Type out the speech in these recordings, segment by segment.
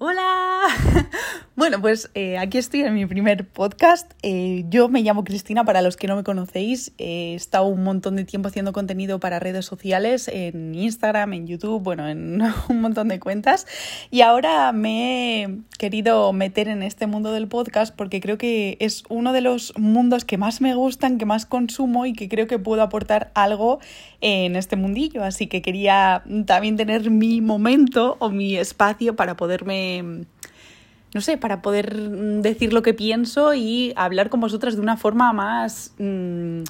Hola. Bueno, pues eh, aquí estoy en mi primer podcast. Eh, yo me llamo Cristina, para los que no me conocéis. he estado un montón de tiempo haciendo contenido para redes sociales, en Instagram, en YouTube, bueno, en un montón de cuentas. Y ahora me he querido meter en este mundo del podcast porque creo que es uno de los mundos que más me gustan, que más consumo y que creo que puedo aportar algo en este mundillo. Así que quería también tener mi momento o mi espacio para poderme no sé, para poder mm, decir lo que pienso y hablar con vosotras de una forma más, mm,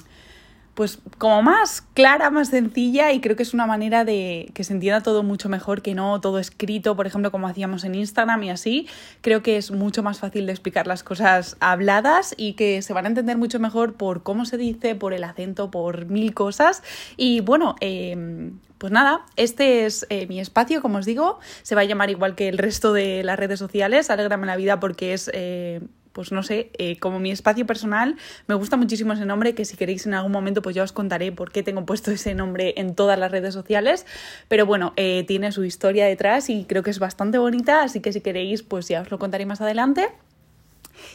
pues como más clara, más sencilla y creo que es una manera de que se entienda todo mucho mejor que no todo escrito, por ejemplo, como hacíamos en Instagram y así. Creo que es mucho más fácil de explicar las cosas habladas y que se van a entender mucho mejor por cómo se dice, por el acento, por mil cosas. Y bueno, eh, pues nada, este es eh, mi espacio, como os digo, se va a llamar igual que el resto de las redes sociales, Alégrame la vida porque es... Eh, pues no sé, eh, como mi espacio personal, me gusta muchísimo ese nombre, que si queréis en algún momento, pues ya os contaré por qué tengo puesto ese nombre en todas las redes sociales. Pero bueno, tiene su historia detrás y creo que es bastante bonita, así que si queréis, pues ya os lo contaré más adelante.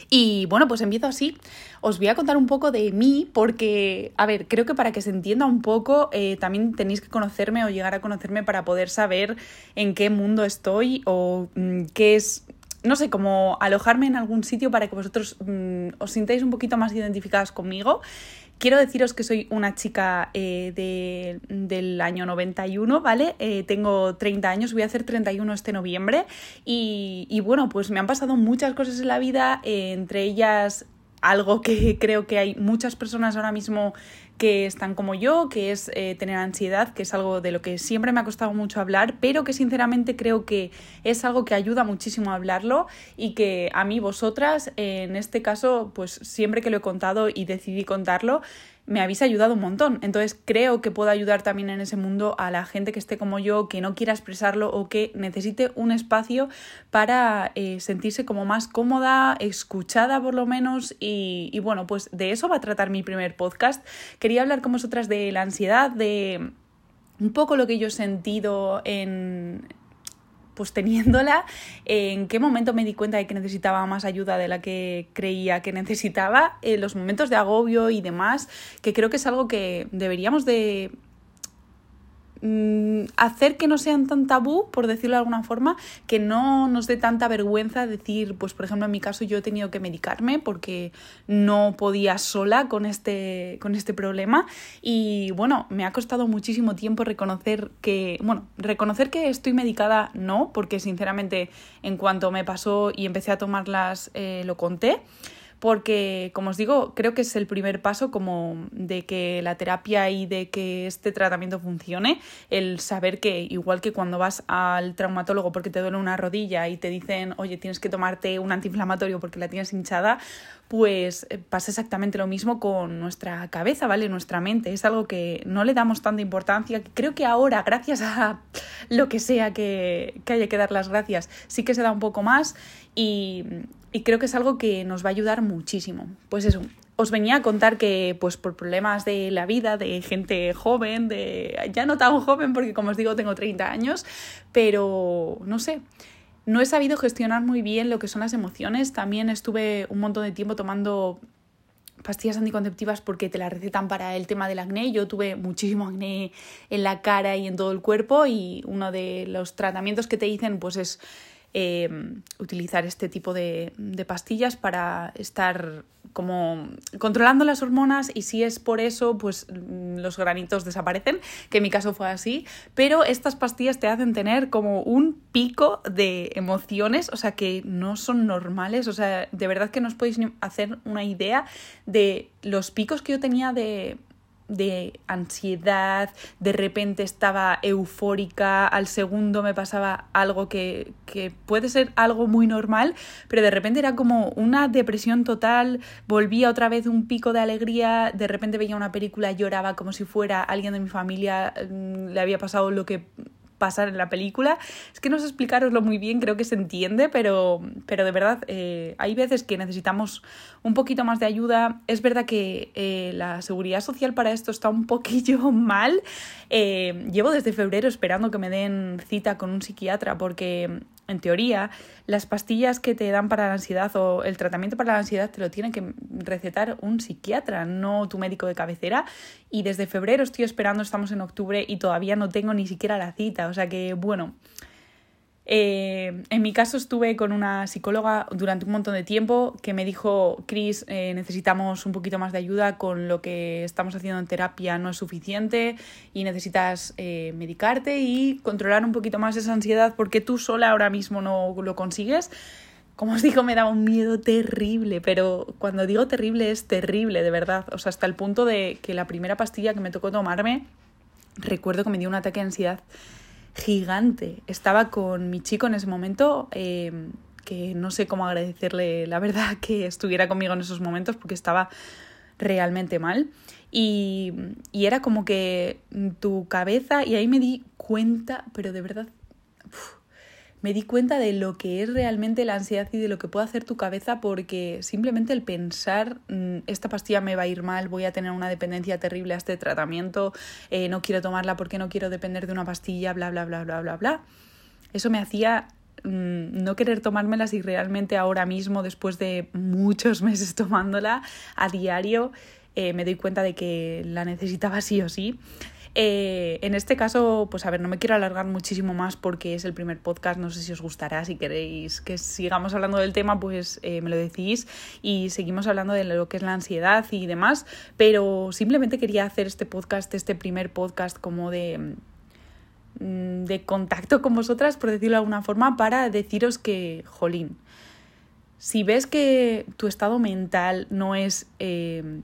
Y bueno, pues empiezo así. Os voy a contar un poco de mí porque, a ver, creo que para que se entienda un poco eh, también tenéis que conocerme o llegar a conocerme para poder saber en qué mundo estoy o mm, qué es no sé, como alojarme en algún sitio para que vosotros mm, os sintáis un poquito más identificadas conmigo Quiero deciros que soy una chica eh, del año 91, ¿vale? Eh, tengo 30 años, voy a hacer 31 este noviembre y, y bueno, pues me han pasado muchas cosas en la vida, eh, entre ellas algo que creo que hay muchas personas ahora mismo que están como yo, que es eh, tener ansiedad, que es algo de lo que siempre me ha costado mucho hablar, pero que sinceramente creo que es algo que ayuda muchísimo a hablarlo y que a mí vosotras, en este caso, pues siempre que lo he contado y decidí contarlo, me habéis ayudado un montón. Entonces creo que puedo ayudar también en ese mundo a la gente que esté como yo, que no quiera expresarlo o que necesite un espacio para eh, sentirse como más cómoda, escuchada por lo menos. Y, y bueno, pues de eso va a tratar mi primer podcast. Quería hablar con vosotras de la ansiedad, de un poco lo que yo he sentido en, pues teniéndola, en qué momento me di cuenta de que necesitaba más ayuda de la que creía que necesitaba, en los momentos de agobio y demás, que creo que es algo que deberíamos de Mm, hacer que no sean tan tabú, por decirlo de alguna forma, que no nos dé tanta vergüenza decir, pues por ejemplo en mi caso yo he tenido que medicarme porque no podía sola con este, con este problema. Y bueno, me ha costado muchísimo tiempo reconocer que, bueno, reconocer que estoy medicada no, porque sinceramente en cuanto me pasó y empecé a tomarlas eh, lo conté porque, como os digo, creo que es el primer paso como de que la terapia y de que este tratamiento funcione, el saber que igual que cuando vas al traumatólogo porque te duele una rodilla y te dicen, oye, tienes que tomarte un antiinflamatorio porque la tienes hinchada, pues eh, pasa exactamente lo mismo con nuestra cabeza, ¿vale? Nuestra mente. Es algo que no le damos tanta importancia. Creo que ahora, gracias a lo que sea que, que haya que dar las gracias, sí que se da un poco más y, y creo que es algo que nos va a ayudar muchísimo. Pues eso, os venía a contar que pues por problemas de la vida, de gente joven, de ya no tan joven porque como os digo tengo 30 años, pero no sé, no he sabido gestionar muy bien lo que son las emociones. También estuve un montón de tiempo tomando pastillas anticonceptivas porque te las recetan para el tema del acné. Yo tuve muchísimo acné en la cara y en todo el cuerpo y uno de los tratamientos que te dicen pues es Em, utilizar este tipo de, de, pastillas para estar como controlando las hormonas y si es por eso pues mm, los granitos desaparecen, que en mi caso fue así, pero estas pastillas te hacen tener como un pico de emociones, o sea que no son normales, o sea, de verdad que no os podéis hacer una idea de los picos que yo tenía de de ansiedad, de repente estaba eufórica, al segundo me pasaba algo que, que, puede ser algo muy normal, pero de repente era como una depresión total, volvía otra vez un pico de alegría, de repente veía una película, lloraba como si fuera alguien de mi familia, mm, le había pasado lo que pasar en la película. Es que no sé explicaroslo muy bien, creo que se entiende, pero, pero de verdad eh, hay veces que necesitamos un poquito más de ayuda. Es verdad que eh, la seguridad social para esto está un poquillo mal. Eh, llevo desde febrero esperando que me den cita con un psiquiatra porque en teoría, las pastillas que te dan para la ansiedad o el tratamiento para la ansiedad te lo tiene que recetar un psiquiatra, no tu médico de cabecera. Y desde febrero estoy esperando, estamos en octubre y todavía no tengo ni siquiera la cita. O sea que, bueno, eh, en mi caso estuve con una psicóloga durante un montón de tiempo que me dijo, Chris, eh, necesitamos un poquito más de ayuda con lo que estamos haciendo en terapia, no es suficiente y necesitas eh, medicarte y controlar un poquito más esa ansiedad porque tú sola ahora mismo no lo consigues. Como os digo, me da un miedo terrible, pero cuando digo terrible es terrible, de verdad. O sea, hasta el punto de que la primera pastilla que me tocó tomarme, recuerdo que me dio un ataque de ansiedad gigante. Estaba con mi chico en ese momento, eh, que no sé cómo agradecerle la verdad que estuviera conmigo en esos momentos porque estaba realmente mal. Y, y era como que tu cabeza, y ahí me di cuenta, pero de verdad, me di cuenta de lo que es realmente la ansiedad y de lo que puede hacer tu cabeza porque simplemente el pensar mm, esta pastilla me va a ir mal, voy a tener una dependencia terrible a este tratamiento, eh, no quiero tomarla porque no quiero depender de una pastilla, bla, bla, bla, bla, bla, bla. Eso me hacía mm, no querer tomármelas y realmente ahora mismo, después de muchos meses tomándola a diario, eh, me doy cuenta de que la necesitaba sí o sí. Eh, en este caso, pues a ver, no me quiero alargar muchísimo más porque es el primer podcast, no sé si os gustará, si queréis que sigamos hablando del tema, pues eh, me lo decís y seguimos hablando de lo que es la ansiedad y demás, pero simplemente quería hacer este podcast, este primer podcast como de mm, de contacto con vosotras, por decirlo de alguna forma, para deciros que, jolín, si ves que tu estado mental no es eh,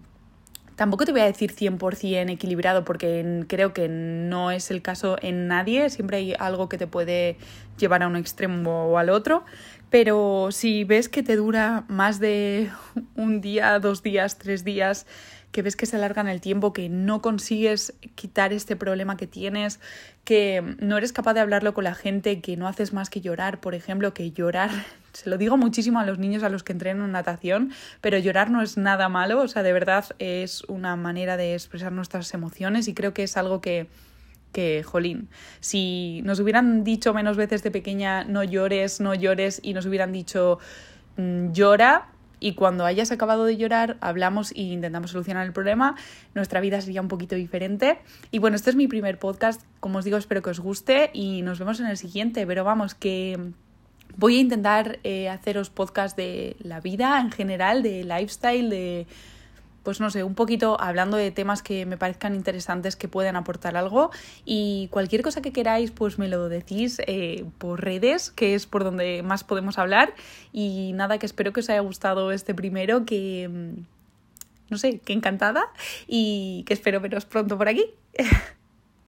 Tampoco te voy a decir 100% equilibrado porque creo que no es el caso en nadie, siempre hay algo que te puede llevar a un extremo o al otro, pero si ves que te dura más de un día, dos días, tres días, que ves que se alarga en el tiempo, que no consigues quitar este problema que tienes, que no eres capaz de hablarlo con la gente, que no haces más que llorar, por ejemplo, que llorar, se lo digo muchísimo a los niños a los que entrenan natación, pero llorar no es nada malo, o sea, de verdad es una manera de expresar nuestras emociones y creo que es algo que que, jolín, si nos hubieran dicho menos veces de pequeña no llores, no llores y nos hubieran dicho mm, llora, y cuando hayas acabado de llorar hablamos e intentamos solucionar el problema, nuestra vida sería un poquito diferente. Y bueno, este es mi primer podcast, como os digo, espero que os guste y nos vemos en el siguiente, pero vamos, que voy a intentar eh, haceros podcast de la vida en general, de lifestyle, de pues no sé, un poquito hablando de temas que me parezcan interesantes que pueden aportar algo. Y cualquier cosa que queráis pues me lo decís eh, por redes, que es por donde más podemos hablar. Y nada, que espero que os haya gustado este primero, que mm, no sé, que encantada. Y que espero veros pronto por aquí.